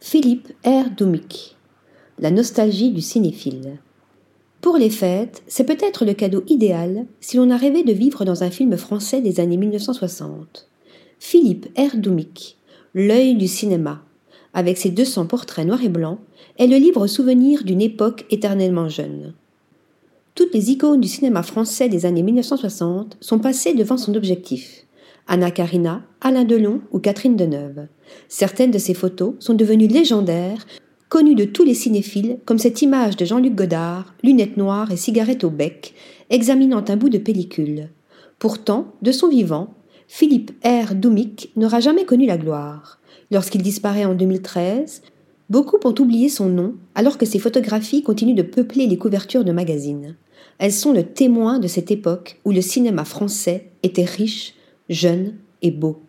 Philippe R. Doumic. La nostalgie du cinéphile. Pour les fêtes, c'est peut-être le cadeau idéal si l'on a rêvé de vivre dans un film français des années 1960. Philippe R. Doumic, L'œil du cinéma, avec ses 200 portraits noirs et blancs, est le libre souvenir d'une époque éternellement jeune. Toutes les icônes du cinéma français des années 1960 sont passées devant son objectif. Anna Karina, Alain Delon ou Catherine Deneuve. Certaines de ces photos sont devenues légendaires, connues de tous les cinéphiles, comme cette image de Jean-Luc Godard, lunettes noires et cigarette au bec, examinant un bout de pellicule. Pourtant, de son vivant, Philippe R. Doumic n'aura jamais connu la gloire. Lorsqu'il disparaît en 2013, beaucoup ont oublié son nom, alors que ses photographies continuent de peupler les couvertures de magazines. Elles sont le témoin de cette époque où le cinéma français était riche, jeune et beau.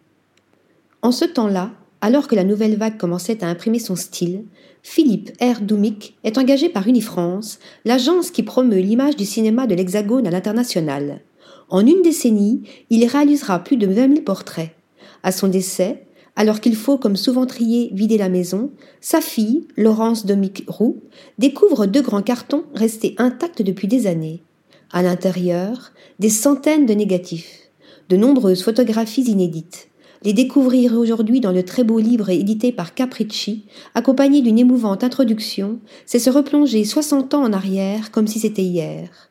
En ce temps-là, alors que la nouvelle vague commençait à imprimer son style, Philippe R. Doumic est engagé par Unifrance, l'agence qui promeut l'image du cinéma de l'Hexagone à l'international. En une décennie, il réalisera plus de 20 000 portraits. À son décès, alors qu'il faut, comme souvent trier, vider la maison, sa fille, Laurence Domic Roux, découvre deux grands cartons restés intacts depuis des années. À l'intérieur, des centaines de négatifs de nombreuses photographies inédites. Les découvrir aujourd'hui dans le très beau livre édité par Capricci, accompagné d'une émouvante introduction, c'est se replonger 60 ans en arrière comme si c'était hier.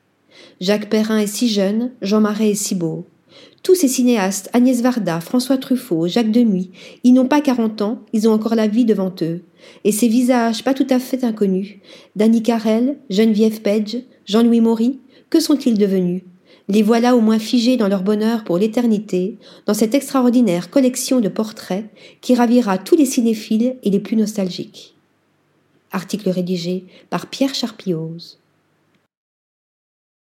Jacques Perrin est si jeune, Jean Marais est si beau. Tous ces cinéastes, Agnès Varda, François Truffaut, Jacques Demy, ils n'ont pas 40 ans, ils ont encore la vie devant eux. Et ces visages pas tout à fait inconnus, Danny Carrel, Geneviève Pedge, Jean-Louis Maury, que sont-ils devenus? Les voilà au moins figés dans leur bonheur pour l'éternité, dans cette extraordinaire collection de portraits qui ravira tous les cinéphiles et les plus nostalgiques. Article rédigé par Pierre Charpioz.